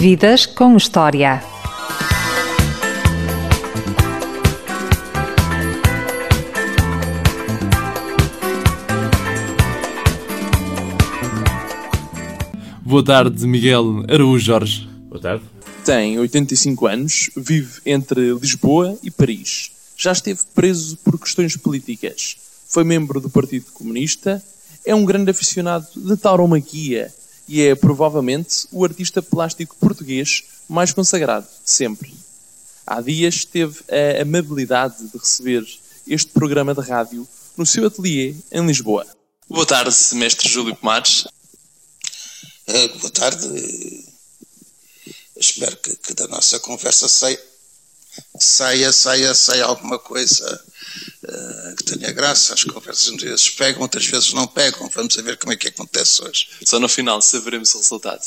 Vidas com História. Boa tarde, Miguel Araújo Jorge. Boa tarde. Tem 85 anos, vive entre Lisboa e Paris. Já esteve preso por questões políticas. Foi membro do Partido Comunista. É um grande aficionado de tauromaquia e é provavelmente o artista plástico português mais consagrado de sempre. Há dias teve a amabilidade de receber este programa de rádio no seu ateliê em Lisboa. Boa tarde, mestre Júlio Pomares. Uh, boa tarde. Espero que, que, da nossa conversa saia, saia, saia, saia alguma coisa que tenha graça. As conversas às vezes pegam, outras vezes não pegam. Vamos ver como é que acontece hoje. Só no final saberemos o resultado.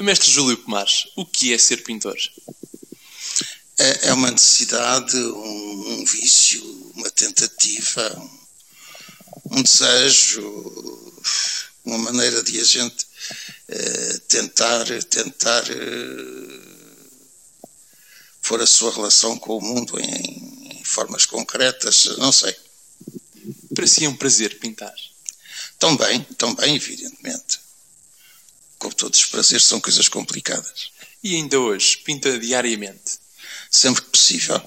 Mestre Júlio Pomares, o que é ser pintor? É, é uma necessidade, um, um, vício, uma tentativa, um, um desejo, uma maneira de a gente uh, tentar, tentar uh, pôr a sua relação com o mundo em, em, formas concretas, não sei. Para si é um prazer pintar? Também, também, evidentemente. Como todos os prazeres, são coisas complicadas. E ainda hoje, pinta diariamente? Sempre que possível.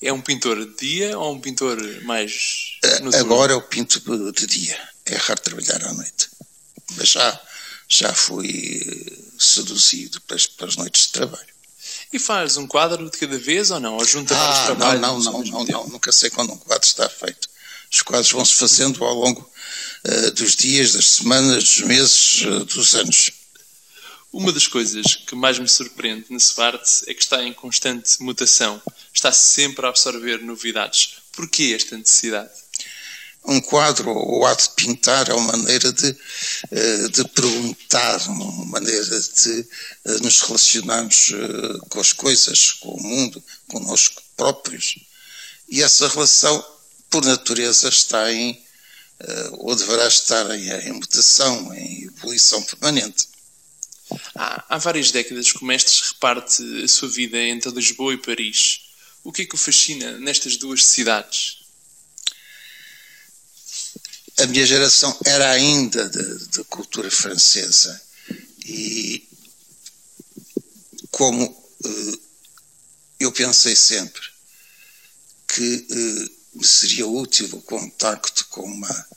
É um pintor de dia ou um pintor mais. Uh, agora eu pinto de dia. É raro trabalhar à noite. Mas já já fui seduzido para as, para as noites de trabalho. E faz um quadro de cada vez ou não? Ou junta ah, vários trabalhos? Não, não, não, não, nunca sei quando um quadro está feito. Os quadros vão-se fazendo ao longo uh, dos dias, das semanas, dos meses, uh, dos anos. Uma das coisas que mais me surpreende nesse arte é que está em constante mutação. Está sempre a absorver novidades. Porquê esta necessidade? Um quadro ou ato de pintar é uma maneira de, eh, de perguntar, uma maneira de eh, nos relacionarmos eh, com as coisas, com o mundo, connosco próprios. E essa relação, por natureza, está em, ou deverá estar em, em mutação, em evolução permanente. Há, há várias décadas que o mestre reparte a sua vida entre Lisboa e Paris. O que é que o fascina nestas duas cidades? A minha geração era ainda de, cultura francesa e como uh, eu pensei sempre que uh, seria útil o contacto com uma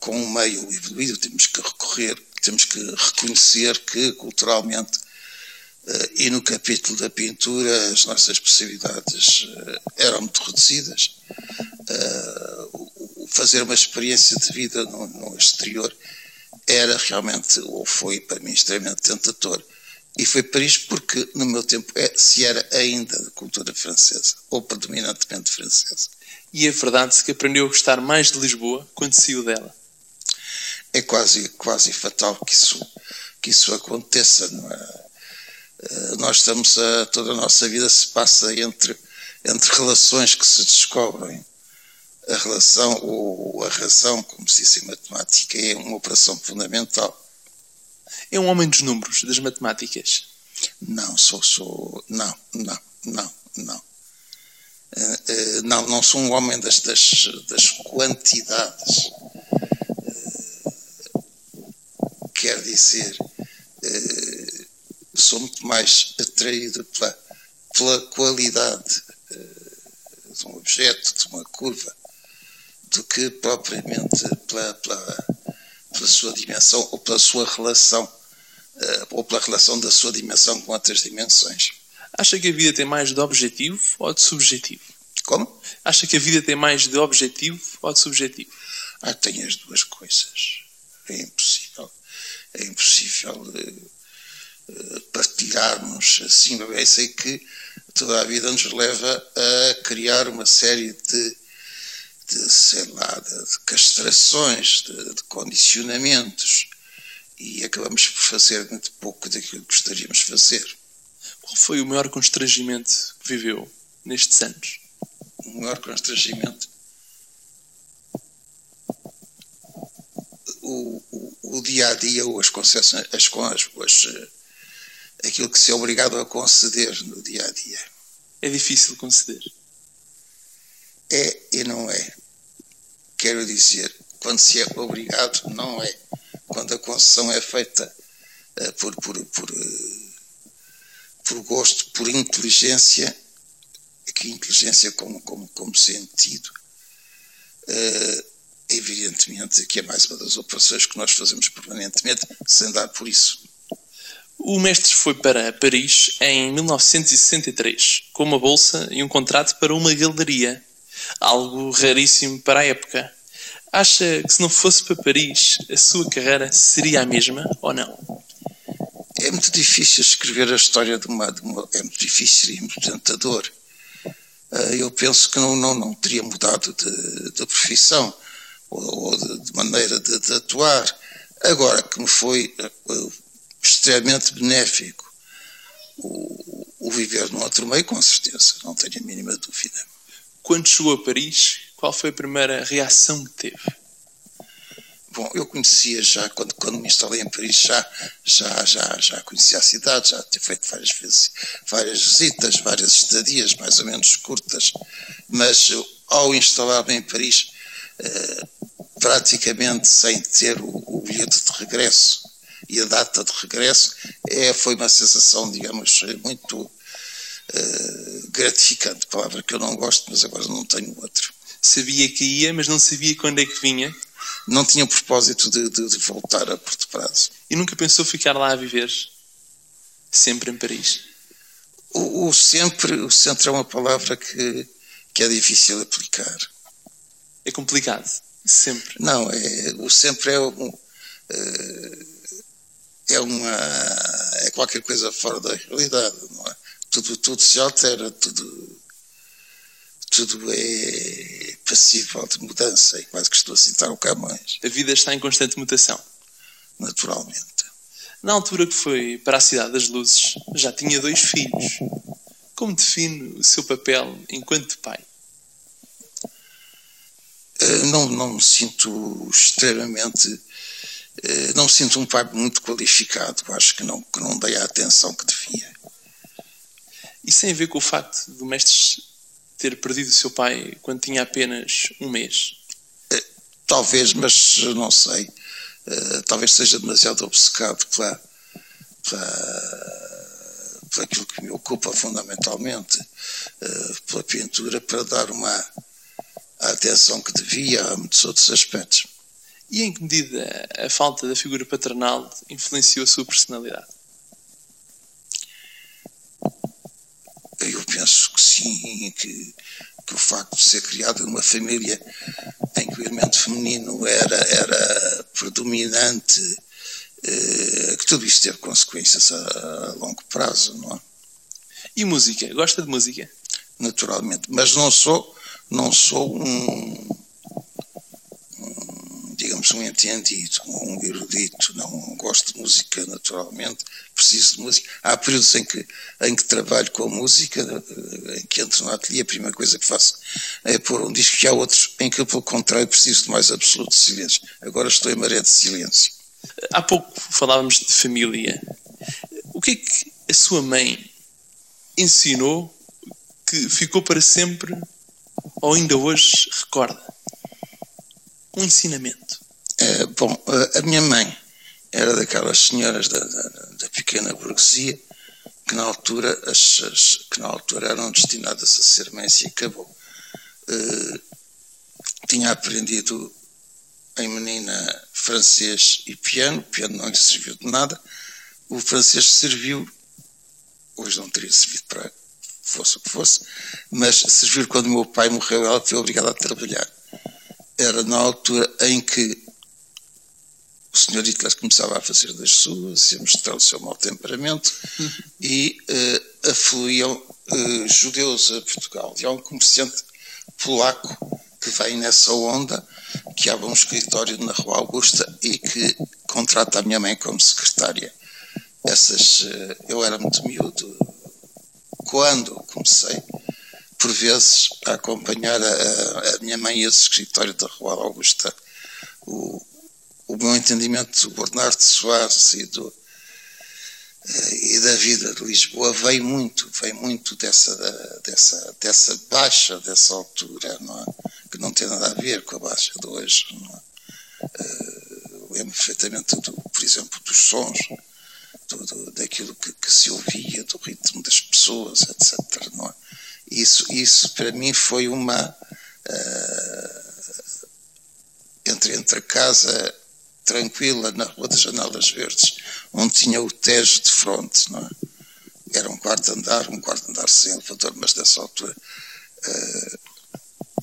com um meio evoluído temos que recorrer temos que reconhecer que culturalmente uh, e no capítulo da pintura as nossas possibilidades eram muito reduzidas fazer uma experiência de vida no, no exterior era realmente, ou foi para mim, extremamente tentador. E foi para isto porque, no meu tempo, é, se era ainda de cultura francesa, ou predominantemente francesa. E é verdade que aprendeu a gostar mais de Lisboa quando saiu dela? É quase, quase fatal que isso, que isso aconteça. É? Eh, nós estamos a, toda a nossa vida se passa entre, entre relações que se descobrem a relação ou a razão, como se diz em matemática, é uma operação fundamental. É um homem dos números, das matemáticas? Não, sou, sou, não, não, não, não. Uh, uh, não, não sou um homem das, das, das quantidades. Uh, quer dizer, sou muito mais atraído pela, pela qualidade de um objeto, de uma curva, do que propriamente pela, pela, pela sua dimensão ou pela sua relação, uh, ou pela relação da sua dimensão com outras dimensões. Acha que a vida tem mais de objetivo ou de subjetivo? Como? Acha que a vida tem mais de objetivo ou de subjetivo? Ah, tem as duas coisas. É impossível. É impossível uh, uh, partilharmos assim. Eu sei que toda a vida nos leva a criar uma série de de, sei lá, de, de castrações, de, de, condicionamentos, e acabamos por fazer muito pouco daquilo que gostaríamos de fazer. Qual foi o maior constrangimento que viveu nestes anos? O maior constrangimento? O, o, o dia a dia, ou as concessões, as, as, as, aquilo que se é obrigado a conceder no dia a dia. É difícil conceder. É e não é. Quero dizer, quando se é obrigado, não é. Quando a concessão é feita uh, por, por, por, uh, por gosto, por inteligência, que inteligência como, como, como sentido, uh, evidentemente que é mais uma das operações que nós fazemos permanentemente, sem dar por isso. O mestre foi para Paris em 1963, com uma bolsa e um contrato para uma galeria, algo raríssimo para a época. Acha que se não fosse para Paris, a sua carreira seria a mesma ou não? É muito difícil escrever a história de uma. De uma é muito difícil e muito tentador. Ah, eu penso que não, não, não teria mudado de, de profissão ou, de, de, maneira de, de, atuar. Agora que me foi uh, extremamente benéfico o, o, viver num outro meio, com certeza, não tenho a mínima dúvida. Quando chegou a Paris, qual foi a primeira reação que teve? Bom, eu conhecia já, quando, quando me instalei em Paris, já, já, já, já conhecia a cidade, já tinha feito várias vezes, várias visitas, várias estadias, mais ou menos curtas, mas ao instalar-me em Paris, eh, praticamente sem ter o, o, bilhete de regresso e a data de regresso, é, foi uma sensação, digamos, muito eh, gratificante, palavra que eu não gosto, mas agora não tenho outra. Sabia que ia, mas não sabia quando é que vinha? não tinha o propósito de, de, de, voltar a curto prazo. E nunca pensou ficar lá a viver? Sempre em Paris? O, o sempre, o sempre é uma palavra que, que é difícil de aplicar. É complicado? Sempre? Não, é, o sempre é um, eh, é uma é qualquer coisa fora da realidade, não é? Tudo, tudo se altera, tudo tudo é passível de mudança e quase que estou a citar o Camões. A vida está em constante mutação. Naturalmente. Na altura que foi para a Cidade das Luzes, já tinha dois filhos. Como define o seu papel enquanto pai? Eh, não, não me sinto extremamente. Eh, não me sinto um pai muito qualificado. Acho que não, que não dei a atenção que devia. Isso tem a ver com o facto do mestre ter perdido o seu pai quando tinha apenas um mês? Eh, talvez, mas não sei. Uh, talvez seja demasiado obcecado pela, pela, pela aquilo que me ocupa fundamentalmente, uh, pela pintura, para dar uma atenção que devia a muitos outros aspectos. E em que medida a falta da figura paternal influenciou a sua personalidade? Eu penso que sim, que, que o facto de ser criado numa família em que o elemento feminino era, era predominante, eh, que tudo isso teve consequências a, a, longo prazo, não é? E música? Gosta de música? Naturalmente, mas não sou, não sou um, digamos, um entendido, um erudito, não gosto de música naturalmente, preciso de música. Há períodos em que, em que trabalho com a música, eh, em que entro no ateliê, a primeira coisa que faço é pôr um disco, e há outros em que, pelo contrário, preciso de mais absoluto silêncio. Agora estou em maré de silêncio. Há pouco falávamos de família. O que é que a sua mãe ensinou que ficou para sempre ou ainda hoje recorda? Um ensinamento. É, bom, a minha mãe era daquelas senhoras da, da, da pequena burguesia que na altura as, as, que na altura eram destinadas a ser mães e acabou. Uh, tinha aprendido em menina francês e piano, o piano não lhe serviu de nada, o francês serviu, hoje não teria servido para fosse o que fosse, mas serviu quando meu pai morreu, ela foi obrigada a trabalhar. Era na altura em que o senhor Hitler começava a fazer das suas, a mostrar o seu mau temperamento e uh, afluíam uh, judeus a Portugal. E há um comerciante polaco que vem nessa onda, que abre um escritório na Rua Augusta e que contrata a minha mãe como secretária. Essas, uh, eu era muito miúdo quando comecei, por vezes, a acompanhar a, a minha mãe a esse escritório da Rua Augusta. O, o meu entendimento do Bernardo Soares e, do, eh, e da vida de Lisboa vem muito, vem muito dessa, dessa, dessa baixa, dessa altura, não é? que não tem nada a ver com a baixa de hoje. Não é? Uh, lembro perfeitamente, do, por exemplo, dos sons, do, do, daquilo que, que, se ouvia, do ritmo das pessoas, etc. Não é? Isso, isso para mim foi uma. Uh, entre, entre a casa tranquila na Rua das Janelas Verdes, onde tinha o Tejo de fronte, não é? Era um quarto andar, um quarto andar sem elevador, mas nessa altura uh,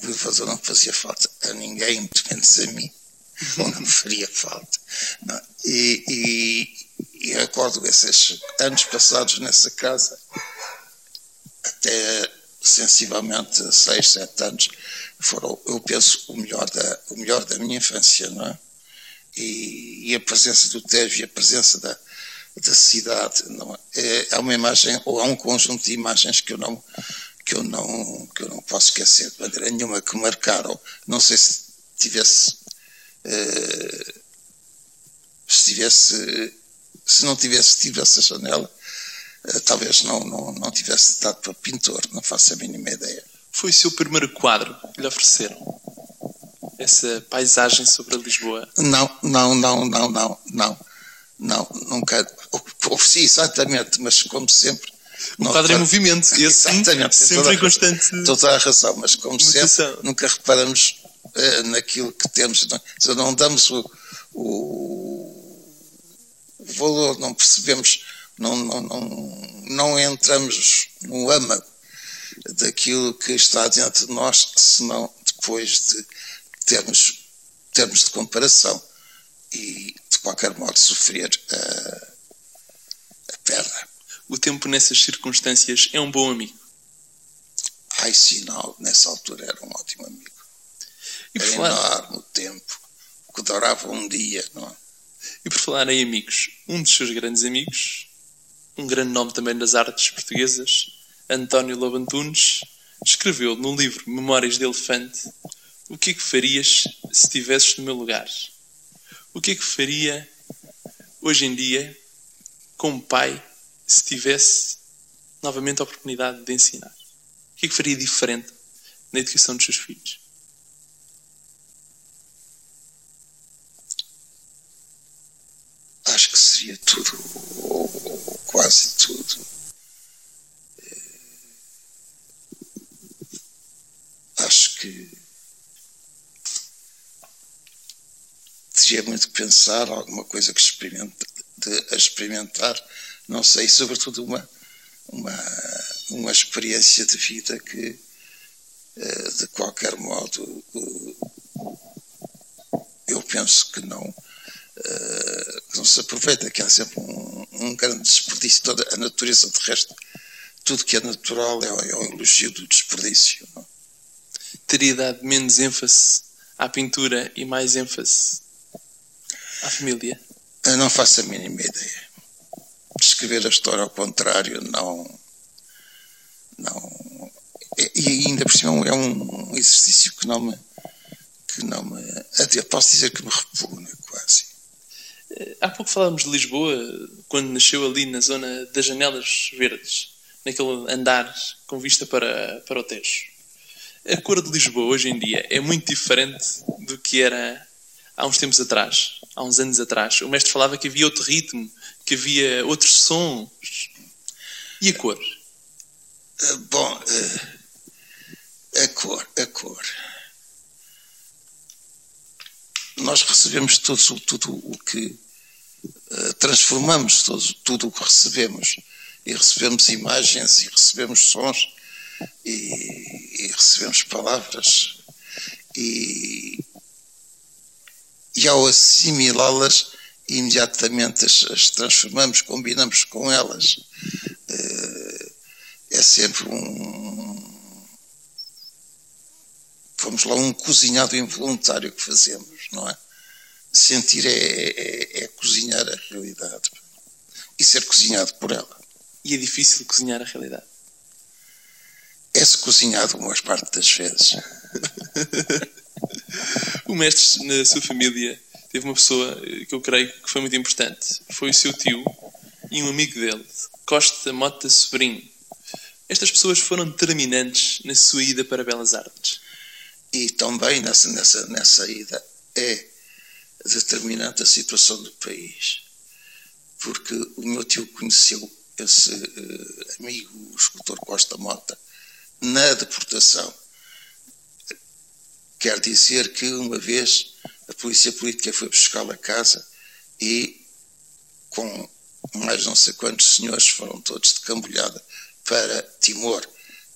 o elevador não fazia falta a ninguém, muito menos a mim, não me faria falta. Não? É? E, e, e recordo esses anos passados nessa casa, até sensivelmente seis, sete anos, foram, eu penso, o melhor da, o melhor da minha infância, não é? E, e a presença do Tejo e a presença da, da cidade, não é? é uma imagem, ou é um conjunto de imagens que eu não, que eu não, que eu não posso esquecer de maneira nenhuma, que marcaram, não sei se tivesse, uh, se tivesse, se não tivesse tido essa janela, talvez não, não, não tivesse dado para pintor, não faço a mínima ideia. Foi o seu primeiro quadro que lhe ofereceram? Essa paisagem sobre Lisboa? Não, não, não, não, não, não. Não, nunca. Ofereci exatamente, mas como sempre. O quadro em movimento, esse exatamente, sempre toda, em constante. Toda a razão, mas como sempre, nunca reparamos uh, naquilo que temos. Não, não damos o, o, o valor, não percebemos, não, não, não, não entramos no âmago daquilo que está diante de nós, senão depois de termos, termos de comparação e, de qualquer modo, sofrer a, a perda. O tempo nessas circunstâncias é um bom amigo? Ai, sim, não, nessa altura era um ótimo amigo. E era falar... enorme o tempo, que durava um dia, não é? E por falar em amigos, um dos seus grandes amigos, um grande nome também das artes portuguesas, António Lobantunes, escreveu no livro Memórias de Elefante o que é que farias se estivesses no meu lugar? O que é que faria hoje em dia como pai se tivesse novamente a oportunidade de ensinar? O que é que faria diferente na educação dos seus filhos? Acho que seria tudo, quase tudo, acho que teria muito que pensar, alguma coisa que experimenta, de, experimentar, não sei, sobretudo uma, uma, uma experiência de vida que, eh, de qualquer modo, eu penso que não, que não se aproveita, que há sempre um, um grande desperdício, toda a natureza, de resto, tudo que é natural é, é o elogio do desperdício. Não? teria dado menos ênfase à pintura e mais ênfase à família? Eu não faço a mínima ideia. Escrever a história ao contrário não. não e ainda por cima é um exercício que não me. que não me. até posso dizer que me repugna quase. Eh, há pouco falávamos de Lisboa, quando nasceu ali na zona das Janelas Verdes, naquele andar com vista para, para o Tejo. A cor de Lisboa hoje em dia é muito diferente do que era há uns tempos atrás, há uns anos atrás. O mestre falava que havia outro ritmo, que havia outros sons. E a cor? Uh, bom, uh, a cor, a cor. Nós recebemos tudo, tudo o que uh, transformamos tudo, tudo o que recebemos e recebemos imagens e recebemos sons e, e recebemos palavras e, e ao assimilá-las imediatamente as, as, transformamos, combinamos com elas. Uh, é sempre um. Vamos lá, um cozinhado involuntário que fazemos, não é? Sentir é, é, é cozinhar a realidade e ser cozinhado por ela. E é difícil cozinhar a realidade é-se cozinhado uma parte das vezes. o mestre, na sua família, teve uma pessoa que eu creio que foi muito importante. Foi o seu tio, e um amigo dele, Costa Mota Sobrinho. Estas pessoas foram determinantes na sua ida para Belas Artes. E também nessa, nessa, nessa ida é determinante a situação do país. Porque o meu tio conheceu esse uh, amigo, o escultor Costa Mota, na deportação. Quer dizer que uma vez a polícia política foi buscá-lo a casa e com mais não sei quantos senhores foram todos de cambulhada para Timor,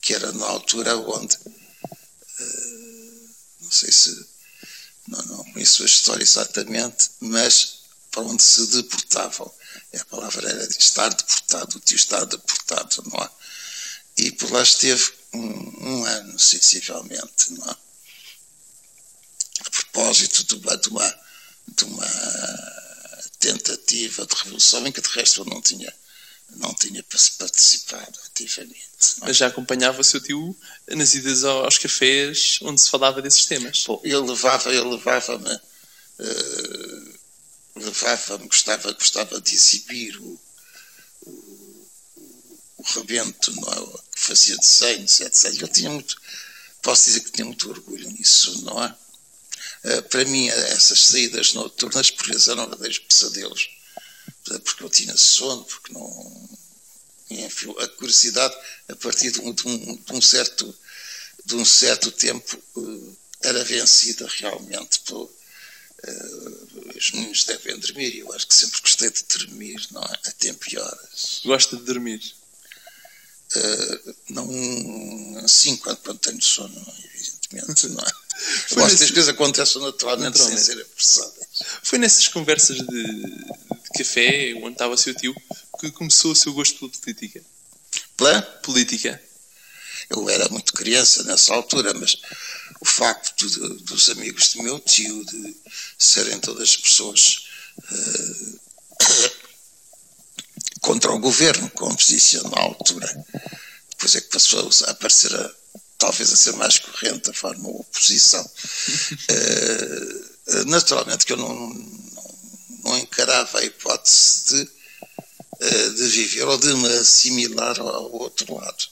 que era na altura onde uh, não sei se não, não conheço a história exatamente, mas para onde se deportavam. A palavra era de estar deportado, tio está deportado, não é? E por lá esteve um, um ano, sensivelmente, não é? A propósito de uma, de uma, de uma tentativa de revolução em que de resto eu não tinha não tinha participado ativamente. Mas já acompanhava o seu tio nas idas aos cafés onde se falava desses temas? Pô, ele levava, ele levava-me, uh, levava-me, gostava, gostava de exibir o, o, o rebento, é? que fazia desenhos, etc. Eu tinha muito, posso dizer que tinha muito orgulho nisso, não é? Uh, para mim, essas saídas noturnas, por vezes, eram verdadeiros pesadelos porque eu tinha sono, porque não. Enfim, a curiosidade, a partir de um, de um, de um certo, de um certo tempo, uh, era vencida realmente por. Uh, os meninos devem dormir, eu acho que sempre gostei de dormir, não é? A tempo e horas. Gosta de dormir? Uh, não assim quando, quando tenho sono, evidentemente, não é? Gosto nesse... que as coisas aconteçam naturalmente, naturalmente. sem serem apressadas. Foi nessas conversas de, café, onde estava seu tio, que começou o seu gosto pela política? Pela? Política. Eu era muito criança nessa altura, mas o facto de, dos amigos do meu tio de serem todas pessoas uh, contra o governo, como se disse na altura, depois é que passou a aparecer a, talvez a ser mais corrente a forma oposição. Uh, naturalmente que eu não, não encarava a hipótese de, eh, de viver ou de me assimilar ao outro lado.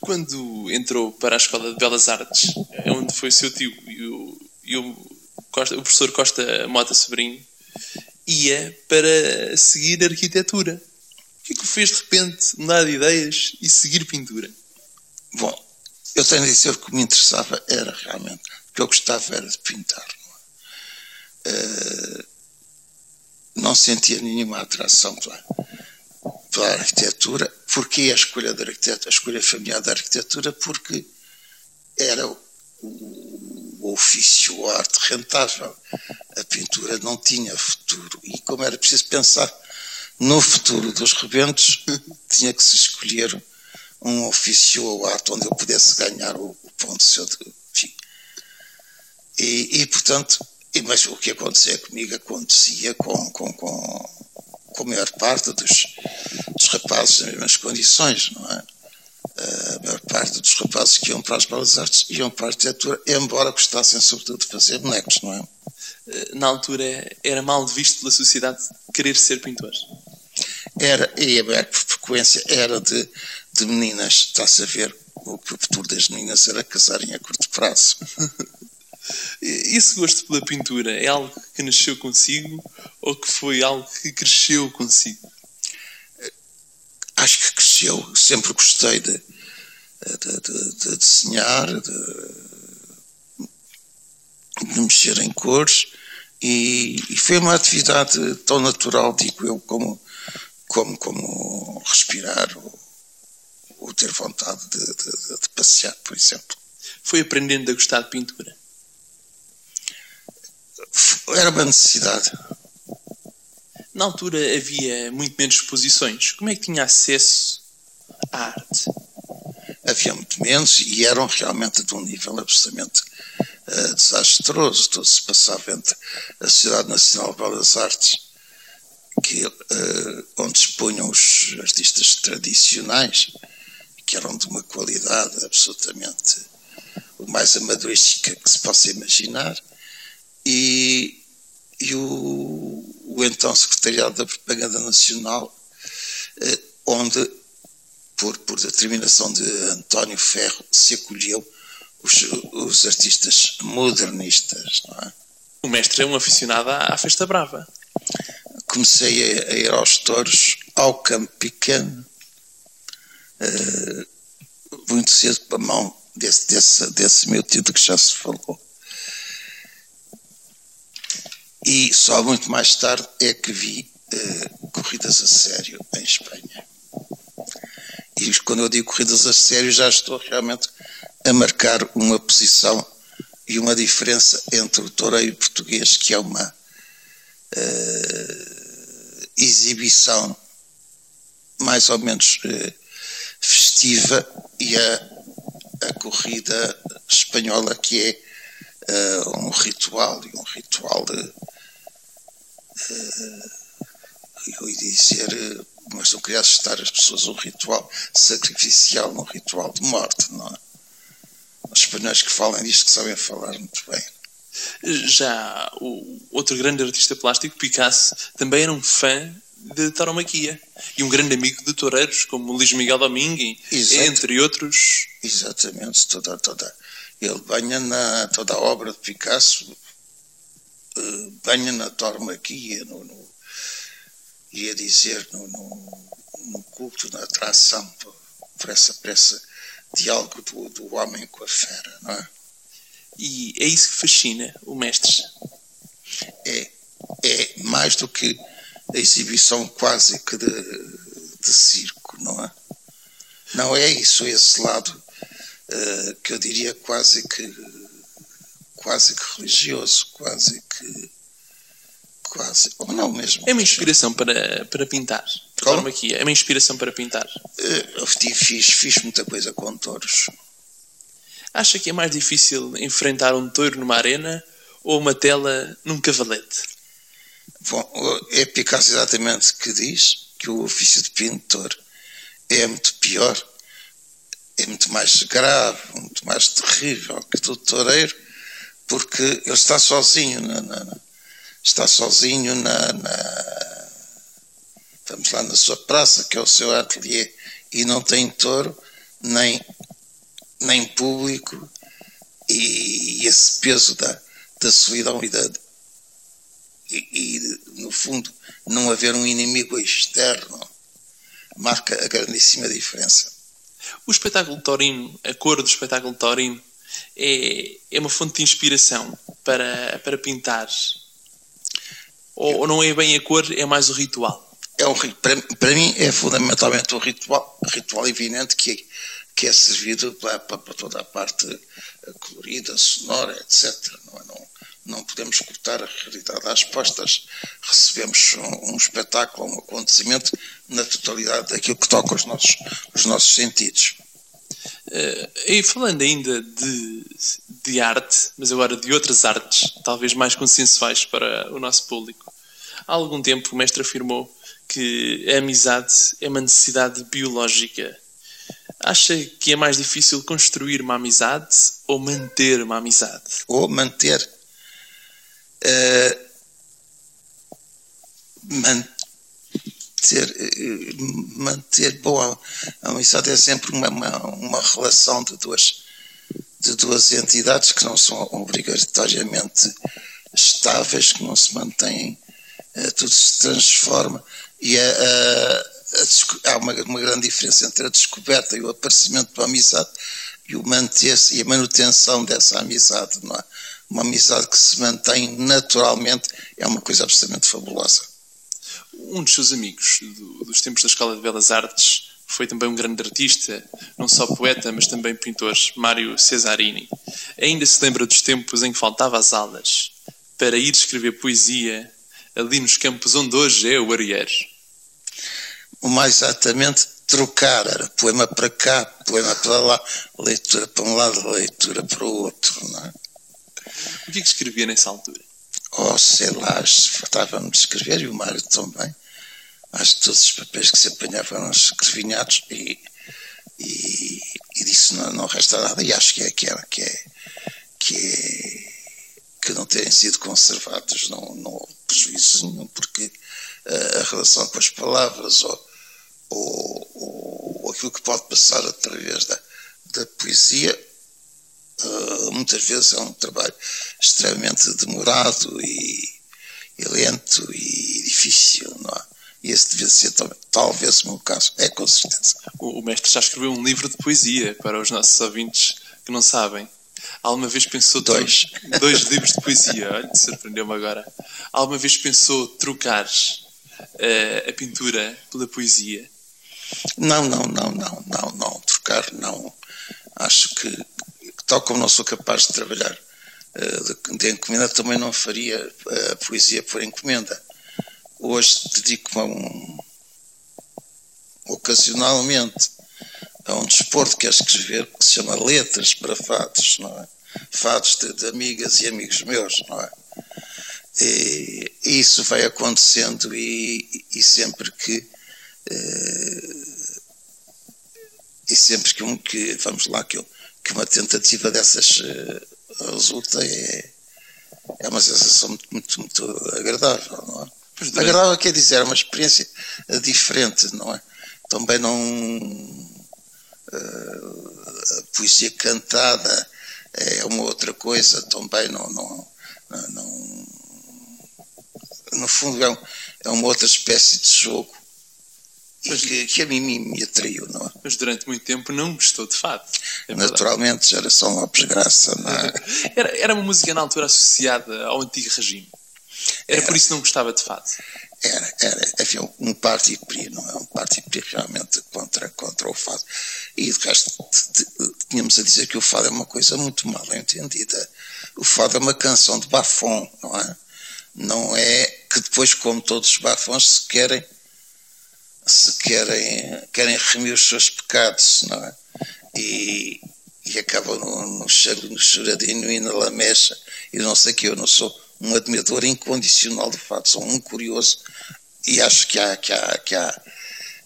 Quando entrou para a Escola de Belas Artes, onde foi seu tio e o, e o, Costa, o professor Costa Mota Sobrinho, ia para seguir arquitetura. O que é que o fez de repente mudar de ideias e seguir pintura? Bom, eu tenho de dizer que o que me interessava era realmente, o que eu gostava era de pintar. Uh, não sentia nenhuma atração pela, pela arquitetura. Porquê a escolha da arquitetura, a escolha familiar da arquitetura? Porque era o, o ofício, a arte rentável. A pintura não tinha futuro. E como era preciso pensar no futuro dos rebentos, tinha que se escolher um ofício ou arte onde eu pudesse ganhar o, o de seu fim. E, e, portanto, mas o que acontecia comigo acontecia com, com, com, com a maior parte dos, dos rapazes nas mesmas condições, não é? A maior parte dos rapazes que iam para as belas artes iam para a arquitetura, embora gostassem sobretudo de fazer bonecos, não é? Eh, na altura era mal visto pela sociedade querer ser pintor? Era, e a maior frequência era de, de meninas, está-se a ver, o que o futuro das meninas era casarem a curto prazo. Esse gosto pela pintura é algo que nasceu consigo ou que foi algo que cresceu consigo? Acho que cresceu. Sempre gostei de, de, de, de desenhar, de, de, mexer em cores e, e, foi uma atividade tão natural, digo eu, como, como, como respirar ou, ou ter vontade de passear, por exemplo. Foi aprendendo a gostar de pintura? Era uma necessidade. Na altura havia muito menos exposições. Como é que tinha acesso à arte? Havia muito menos e eram realmente de um nível absolutamente uh, desastroso. Tudo se passava entre a Sociedade Nacional de Belas Artes, que, uh, onde expunham os artistas tradicionais, que eram de uma qualidade absolutamente o mais amadorística que se possa imaginar, e, e o, o então Secretariado da Propaganda Nacional, eh, onde, por, por determinação de António Ferro, se acolheu os, os artistas modernistas. É? O mestre é um aficionado à, à festa brava. Comecei a, a, ir aos touros ao campo pequeno, uh, muito cedo para a mão desse, desse, desse meu título que já se falou. E só muito mais tarde é que vi uh, corridas a sério em Espanha. E quando eu digo corridas a sério, já estou realmente a marcar uma posição e uma diferença entre o toureiro português, que é uma uh, exibição mais ou menos uh, festiva, e a, a corrida espanhola, que é uh, um ritual, e um ritual de uh, eu ia dizer, mas não queria assustar as pessoas, um ritual sacrificial, um ritual de morte, não é? Os espanhóis que falam disto que sabem falar muito bem. Já o outro grande artista plástico, Picasso, também era um fã de tauromaquia e um grande amigo de toureiros, como Luís Miguel Domingue, Exato. entre outros. Exatamente, toda, toda. Ele banha na toda a obra de Picasso, eh, banha na tauromaquia, no, no, ia dizer, no, no, no culto, na atração por, essa, por essa diálogo do, do homem com a fera, não é? E é isso que fascina o mestre. É, é mais do que a exibição quase que de, de circo, não é? Não é isso, esse lado uh, que eu diria quase que quase que religioso, quase que quase, ou não mesmo. É uma inspiração para, para pintar. Como? Aqui, é uma inspiração para pintar. Eh, eu fiz, fiz muita coisa com touros. Acha que é mais difícil enfrentar um touro numa arena ou uma tela num cavalete? Bom, é Picasso exatamente que diz que o ofício de pintor é muito pior, é muito mais grave, muito mais terrível que do toureiro, porque ele está sozinho na, na está sozinho na, na, vamos lá na sua praça, que é o seu ateliê, e não tem touro, nem, nem público, e, e esse peso da, da solidão e da e, e, no fundo não haver um inimigo externo marca a grandíssima diferença. O espetáculo taurino, a cor do espetáculo taurino é, é uma fonte de inspiração para, para pintar ou, ou não é bem a cor, é mais o ritual? É um, para, para mim é fundamentalmente o ritual, ritual evidente que, que é servido para, para, para toda a parte colorida, sonora, etc. Não, é? não, não podemos cortar a realidade às postas. Recebemos um, um, espetáculo, um acontecimento na totalidade daquilo que toca os nossos, os nossos sentidos. Uh, e falando ainda de, de arte, mas agora de outras artes, talvez mais consensuais para o nosso público, há algum tempo o mestre afirmou que a amizade é uma necessidade biológica. Acha que é mais difícil construir uma amizade ou manter uma amizade? Ou manter. Man, manter, eh, manter boa a amizade é sempre uma, uma, uma relação de duas, de duas entidades que não são obrigatoriamente estáveis, que não se mantêm, eh, tudo se transforma e a, a, a, há uma, uma grande diferença entre a descoberta e o aparecimento da amizade e o manter-se e a manutenção dessa amizade, não é? Uma amizade que se mantém naturalmente é uma coisa absolutamente fabulosa um dos seus amigos do, dos tempos da Escola de Belas Artes foi também um grande artista, não só poeta, mas também pintor, Mário Cesarini. Ainda se lembra dos tempos em que faltava as aulas para ir escrever poesia ali nos campos onde hoje é o Arieiro. O mais exatamente trocar, era poema para cá, poema para lá, leitura para um lado, leitura para o outro, não é? O que é que escrevia nessa altura? Oh, sei lá, faltava-me escrever e o Mário também acho que todos os papéis que se apanhavam eram escrevinhados e, e, e disso não, não, resta nada. E acho que é, que é, que é, que que não terem sido conservados, não, não houve prejuízo nenhum, porque uh, a relação com as palavras ou, ou, ou, aquilo que pode passar através da, da poesia, uh, muitas vezes é um trabalho extremamente demorado e, e lento e difícil, não é? E esse devia ser talvez o meu caso. É com certeza. O, o mestre já escreveu um livro de poesia para os nossos ouvintes que não sabem. Alguma vez pensou. Dois. Dois livros de poesia, olha, surpreendeu-me agora. Alguma vez pensou trocar uh, a pintura pela poesia? Não, não, não, não, não, não. Trocar, não. Acho que, tal como não sou capaz de trabalhar uh, de, de encomenda, também não faria a poesia por encomenda. Hoje dedico-me a um. ocasionalmente a um desporto que é escrever que se chama Letras para Fados, não é? Fados de, de amigas e amigos meus, não é? E, isso vai acontecendo e, e sempre que uh, e sempre que, um, que vamos lá que, eu, que uma tentativa dessas uh, resulta é, é uma sensação muito, muito, muito agradável, não é? Agradável quer dizer, é uma experiência diferente, não é? Também não a poesia cantada é uma outra coisa também, não, não, não no fundo é, um, é, uma outra espécie de jogo e que, que, a mim me, me, atraiu, não é? Mas durante muito tempo não gostou de fado. É Naturalmente, geração Lopes Graça, não é? era, era uma música na altura associada ao antigo regime. Era, era por isso que não gostava de fado. Era, era, havia um parti-pri, não é? Um parti-pri realmente contra, contra o fado. E de resto, tínhamos a dizer que o fado é uma coisa muito mal entendida. O fado é uma canção de bafon, não é? Não é que depois, como todos os bafons, se querem, se querem, querem remir os seus pecados, não é? E, e acabam no, no, no choradinho e na lamecha e não sei que. Eu não sou um admirador incondicional do fado, sou um curioso e acho que há, que há, que há,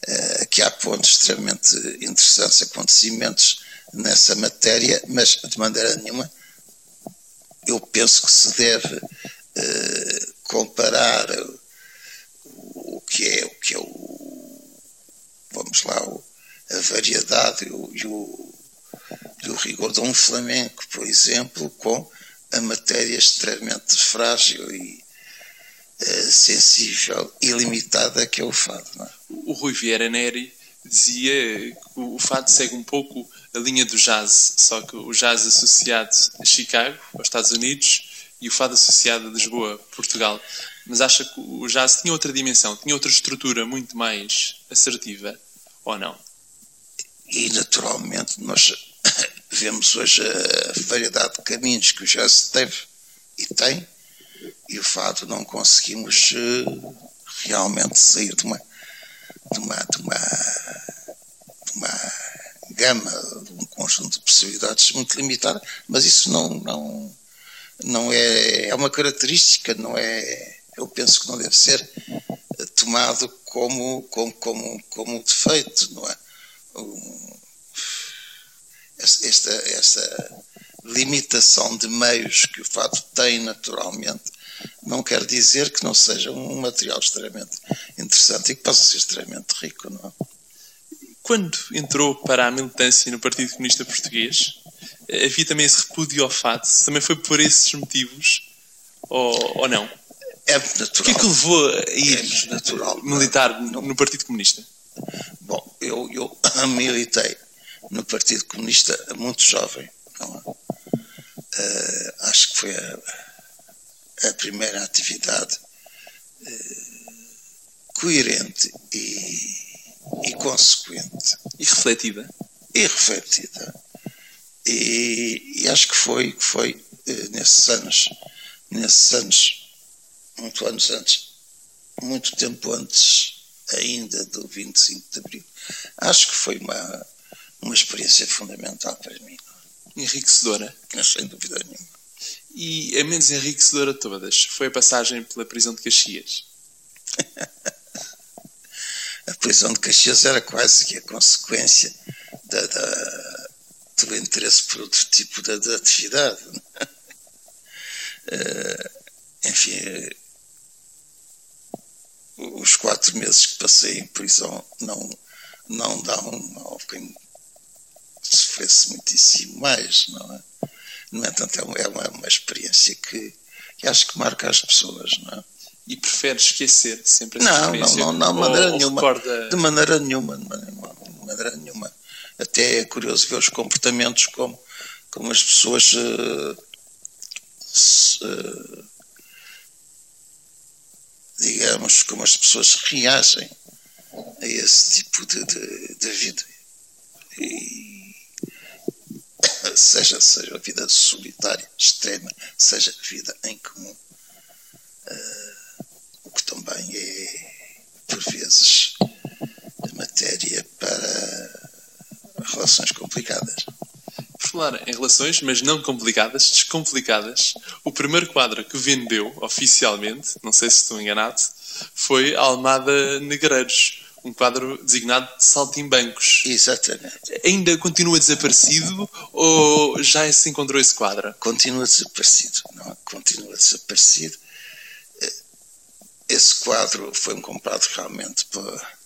uh, que há pontos extremamente interessantes, acontecimentos nessa matéria, mas de maneira nenhuma eu penso que se deve uh, comparar o, o, que é o que é o vamos lá o, variedade e o, e o, e o rigor de um flamenco, por exemplo, com a matéria extremamente frágil e uh, sensível e limitada que é o fado. É? O Rui Vieira Neri dizia que o fado segue um pouco a linha do jazz, só que o jazz associado a Chicago, aos Estados Unidos, e o fado associado a Lisboa, Portugal. Mas acha que o jazz tinha outra dimensão, tinha outra estrutura muito mais assertiva, ou não? E naturalmente nós vemos hoje a variedade de caminhos que o jazz teve e tem, e o fado não conseguimos uh, realmente sair de uma, de uma, de uma, de uma gama, de um conjunto de possibilidades muito limitado, mas isso não, não, não é, é uma característica, não é, eu penso que não deve ser tomado como, como, como, como defeito, não é? Um, esta, esta limitação de meios que o fado tem naturalmente não quer dizer que não seja um material extremamente interessante e que possa ser extremamente rico, não é? Quando entrou para a militância no Partido Comunista Português, havia também esse repúdio ao fado? Também foi por esses motivos? Ou, ou não? É natural. O que é que levou a ir é natural, militar no, no Partido Comunista? Bom, eu, eu militei no Partido Comunista muito jovem. Uh, acho que foi a, a primeira atividade uh, coerente e, e, consequente. E refletida. E refletida. E, e acho que foi, foi uh, nesses anos, nesses anos, muito anos antes, muito tempo antes ainda do 25 de Abril. Acho que foi uma uma experiência fundamental para mim. Enriquecedora? Sem dúvida nenhuma. E a menos enriquecedora de todas foi a passagem pela prisão de Caxias. a prisão de Caxias era quase que a consequência da, da, do interesse por outro tipo de, de atividade. Uh, enfim, uh, os quatro meses que passei em prisão não, não dão ao quem sofresse muitíssimo mais, não é? No entanto, é uma, é uma, é uma experiência que, que acho que marca as pessoas, não é? E prefere esquecer sempre essa não, experiência? Não, não, não, de maneira nenhuma. Recorda... De maneira nenhuma, de maneira, de maneira nenhuma. Até é curioso ver os comportamentos como, como as pessoas uh, se, uh, digamos, como as pessoas reagem a esse tipo de, de, de vida. E, seja, seja a vida solitária, extrema, seja a vida em comum. Uh, o que também é, por vezes, matéria para relações complicadas. Falar em relações, mas não complicadas, descomplicadas, o primeiro quadro que vendeu oficialmente, não sei se estou enganado, foi Almada Negreiros, um quadro designado de Saltimbancos. Exatamente. Ainda continua desaparecido ou já se encontrou esse quadro? Continua desaparecido, não? Continua desaparecido. Esse quadro foi comprado realmente para,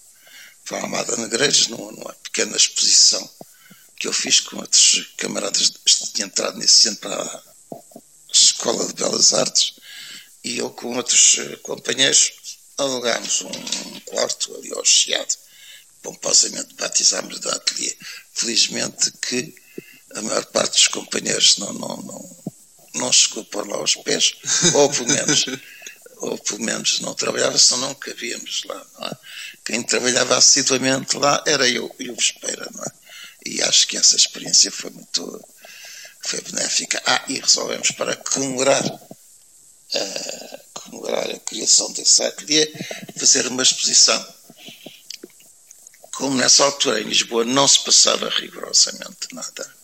para a Almada Negreiros, numa pequena exposição que eu fiz com outros camaradas tinha entrado nesse ano para a Escola de Belas Artes e eu com outros eh, companheiros alugámos um quarto ali ao Chiado, pomposamente batizámos de ateliê. Felizmente que a maior parte dos companheiros não, não, não, não chegou por lá aos pés, ou pelo menos, ou pelo menos não trabalhava, senão não cabíamos lá. Não é? Quem trabalhava assiduamente lá era eu e o Vespeira, não é? E acho que essa experiência foi muito foi benéfica. Ah, e resolvemos para comemorar, uh, comemorar a criação desse ateliê, fazer uma exposição. Como nessa altura em Lisboa não se passava rigorosamente nada.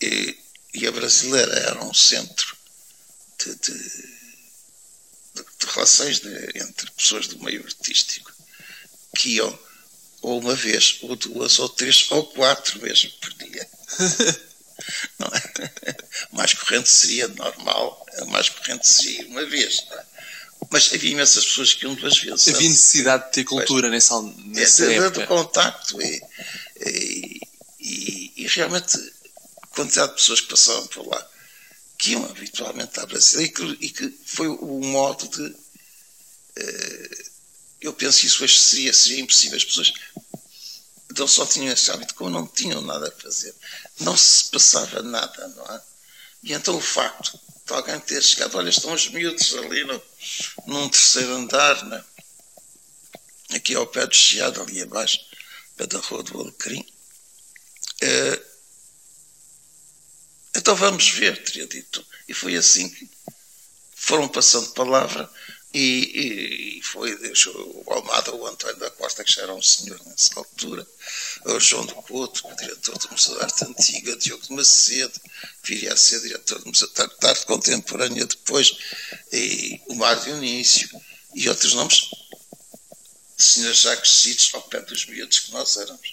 E, e a brasileira era um centro de, de, de, de relações entre pessoas do meio artístico que iam ou uma vez, ou duas, ou três, ou quatro vezes por dia. Não é? Mais corrente seria normal, mais corrente seria uma vez. É? Mas havia imensas pessoas que iam duas vezes. Havia necessidade de ter cultura pois, nessa, nessa é, época. De contacto e, e, e, e, realmente a quantidade de pessoas que passavam por lá que iam habitualmente à Brasília e que, e que foi o modo de. Uh, eu penso que isso hoje seria, seria impossível. As pessoas não só tinham esse hábito, como não tinham nada a fazer. Não se passava nada, não é? E então o facto de alguém ter chegado, olha, estão os miúdos ali no, num terceiro andar, né? aqui ao pé do Chiado, ali abaixo, pé da Rua do Alecrim. É, então vamos ver, teria dito. E foi assim que foram passando palavra e, e, foi o Almada, o António da Costa, que já era um senhor nessa altura, o João do Couto, o diretor do Museu de Arte Antiga, Diogo de Macedo, viria a ser diretor do Museu de Arte Contemporânea depois, e o Mário Dionísio, e outros nomes, senhores já crescidos ao pé dos miúdos que nós éramos.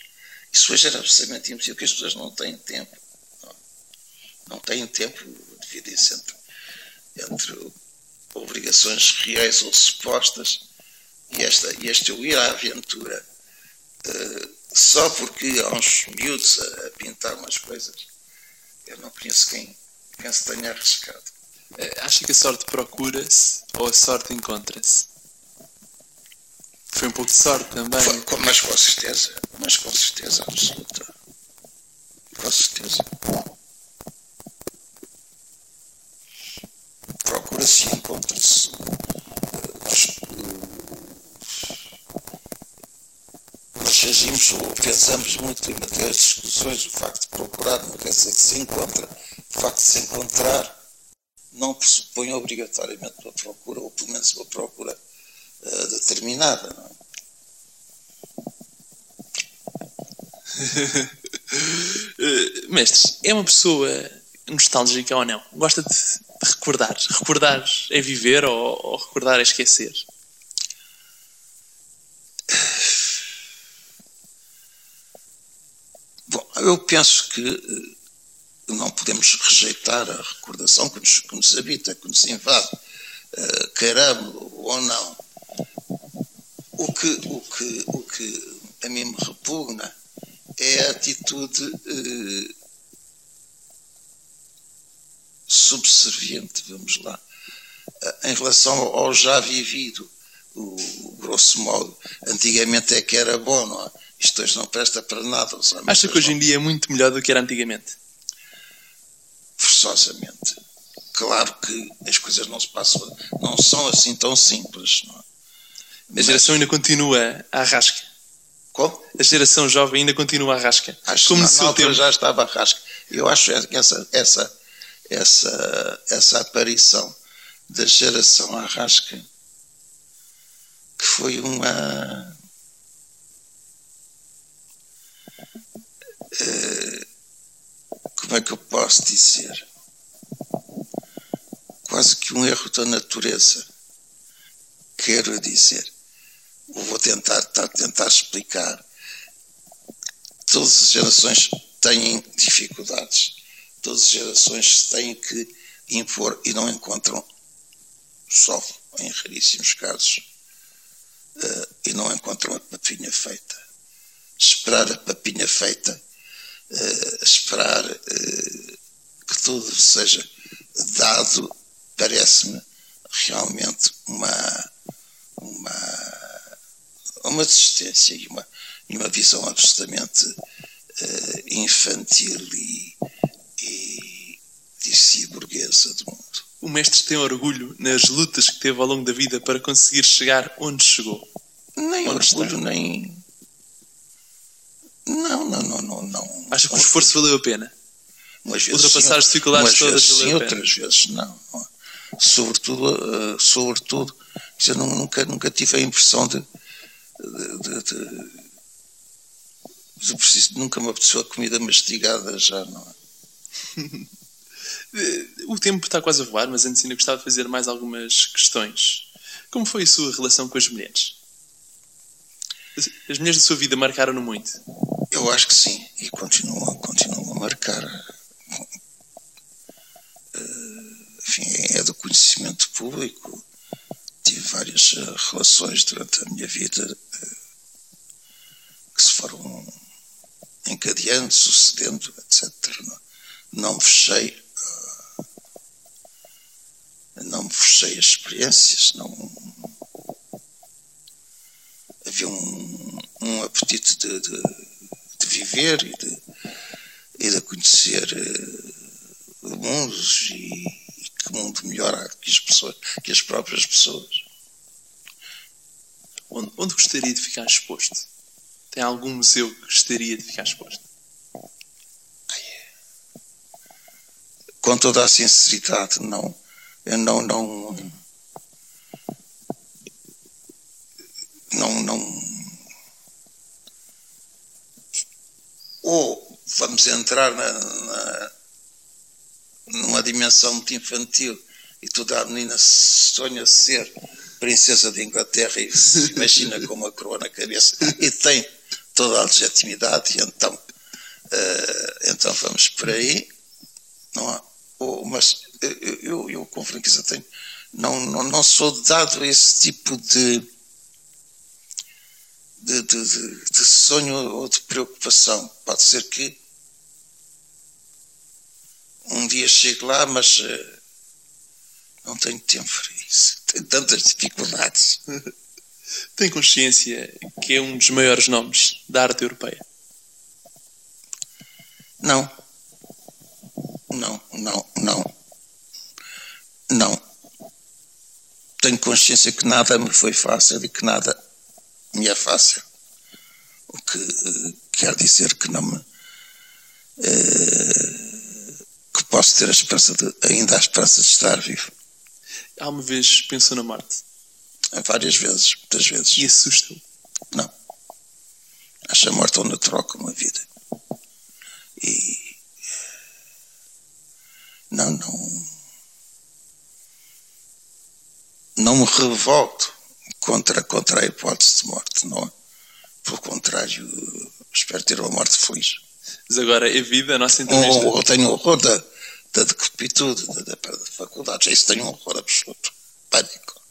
Isso hoje era absolutamente impossível, porque as pessoas não têm tempo. Não, não têm tempo isso entre, entre obrigações reais ou supostas, e, esta, e este eu ir à aventura uh, só porque há uns miúdos a, a, pintar umas coisas, eu não conheço quem, quem se tenha arriscado. Uh, acha que a sorte procura-se ou a sorte encontra-se? Foi um pouco de sorte também. Foi, mas com certeza, mas com certeza absoluta. Com certeza. Procura-se e encontra-se. Nós, nós agimos ou pensamos muito em matérias de discussões, o facto de procurar não quer dizer que se encontra, o facto de se encontrar não pressupõe obrigatoriamente uma procura, ou pelo menos uma procura uh, determinada. Não é? Mestres, é uma pessoa nostálgica ou não? Gosta de recordar. Recordar é viver ou, ou recordar é esquecer? Bom, eu penso que não podemos rejeitar a recordação que nos, que nos habita, que nos invade, uh, queiramos ou não. O que, o, que, o que a mim me repugna é a atitude uh, subserviente, vamos lá, uh, em relação ao já vivido. O, grosso modo, antigamente é que era bom, não é? Isto hoje não presta para nada. Acha que hoje em dia é muito melhor do que era antigamente? forçosamente. Claro que as coisas não se passam, não são assim tão simples. Não é? A geração ainda continua à rasca. Como? A geração jovem ainda continua à rasca. Acho Como que na tempo... já estava à rasca. Eu acho essa, essa, essa, essa aparição da geração à rasca que foi uma. Uh, como é que eu posso dizer? Quase que um erro da natureza. Quero dizer, vou tentar, tentar explicar. Todas as gerações têm dificuldades, todas as gerações têm que impor e não encontram, só em raríssimos casos, uh, e não encontram a papinha feita. Esperar a papinha feita uh, esperar uh, que tudo seja dado, parece-me realmente uma, uma, uma desistência e uma, e uma visão absolutamente infantil e disse burguesa do mundo. O mestre tem orgulho nas lutas que teve ao longo da vida para conseguir chegar onde chegou? Nem onde orgulho, está? nem não, não, não, não. não. Acha que o esforço valeu a pena? Umas vezes Ultrapassar sim, as dificuldades todas vezes sim, outras vezes não. Sobretudo, uh, sobretudo eu nunca, nunca tive a impressão de, de, de, de, de preciso, nunca me apeteceu a comida mastigada já, não é? o tempo está quase a voar, mas antes ainda gostava de fazer mais algumas questões. Como foi a sua relação com as mulheres? As mulheres da sua vida marcaram-no muito? Eu acho que sim, e continuam, continuam a marcar. Uh, enfim, é do conhecimento público. Tive várias uh, relações durante a minha vida que se foram encadeando, sucedendo, etc. Não, não fechei. Não fechei as experiências, não havia um, um apetite de, de, de, viver e de, e de conhecer uh, mundos e, e que mundo melhor que as, pessoas, que as próprias pessoas. Onde, onde gostaria de ficar exposto? Tem algum museu que gostaria de ficar exposto? Com toda a sinceridade, não. Eu não, não não, não. Ou vamos entrar na, na, numa dimensão muito infantil e toda a menina sonha ser princesa de Inglaterra e se imagina com uma coroa na cabeça e tem toda a legitimidade, e então, uh, então vamos por aí. Não há, ou, mas eu, eu, eu com franqueza tenho, não, não, não sou dado a esse tipo de de, de, de, de sonho ou de preocupação. Pode ser que um dia chegue lá, mas uh, não tenho tempo para isso. Tenho tantas dificuldades. Tem consciência que é um dos maiores nomes da arte europeia? Não. Não, não, não. Não. Tenho consciência que nada me foi fácil e que nada me é fácil. O que quer dizer que não me. Uh, que posso ter a esperança de, ainda a esperança de estar vivo. Alguma vez pensou na morte? Várias vezes, muitas vezes. E assusta-o? Não. Acho a morte tão natural como a vida. E. Não, não. Não me revolto contra, contra a hipótese de morte, não é? Pelo contrário, espero ter uma morte feliz. Mas agora é vida, a nossa entrevista. Oh, eu tenho horror da, da decrepitude, da, da perda de faculdades. Isso tenho um horror absoluto. Pânico.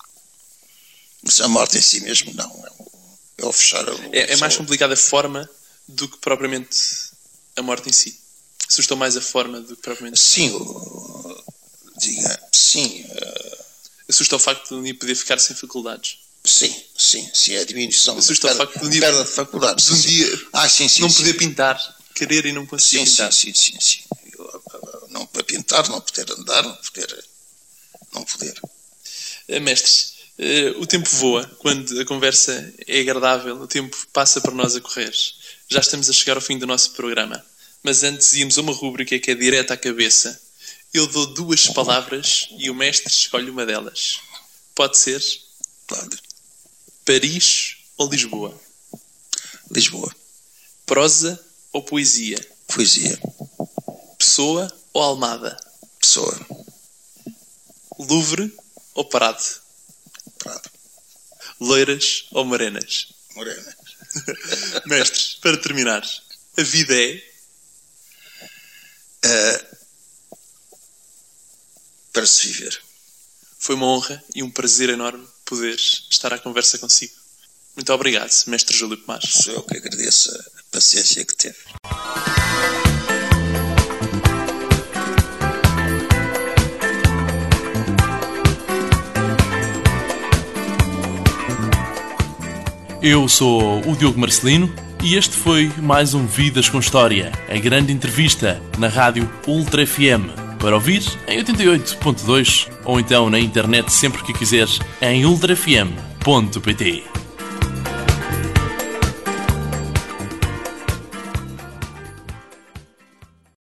Mas a morte em si mesmo, não. É o, é o fechar a é, é mais complicada a forma do que propriamente a morte em si. Assustou mais a forma do que propriamente. Sim, diga, sim. Uh, Assusta o facto de um poder ficar sem faculdades. Sim, sim, sim, é a diminuição. Assusta o facto de um dia, perda de faculdades. De um dia ah, sim, sim, não sim. poder pintar, querer e não conseguir sim, pintar. Sim, sim, sim, sim. Eu, não poder pintar, não poder andar, não poder. Não poder. Eh, mestres, o tempo voa quando a conversa é agradável, o tempo passa para nós a correr. Já estamos a chegar ao fim do nosso programa, mas antes íamos a uma rúbrica que é direta à cabeça. Eu dou duas palavras e o mestre escolhe uma delas. Pode ser? Pode. Paris ou Lisboa? Lisboa. Prosa ou poesia? Poesia. Pessoa ou Almada? Pessoa. Louvre ou Prado? Prado. Loiras ou morenas? Morenas. Mestres, para terminar, a vida é. Uh, para se viver. Foi uma honra e um prazer enorme poder estar à conversa consigo. Muito obrigado, Mestre Júlio Tomás. Sou eu que agradeço a paciência que teve. Eu sou o Diogo Marcelino e este foi mais um Vidas com História, a grande entrevista na rádio Ultra FM. Para ouvir em 88.2 ou então na internet sempre que quiseres em ultrafm.pt.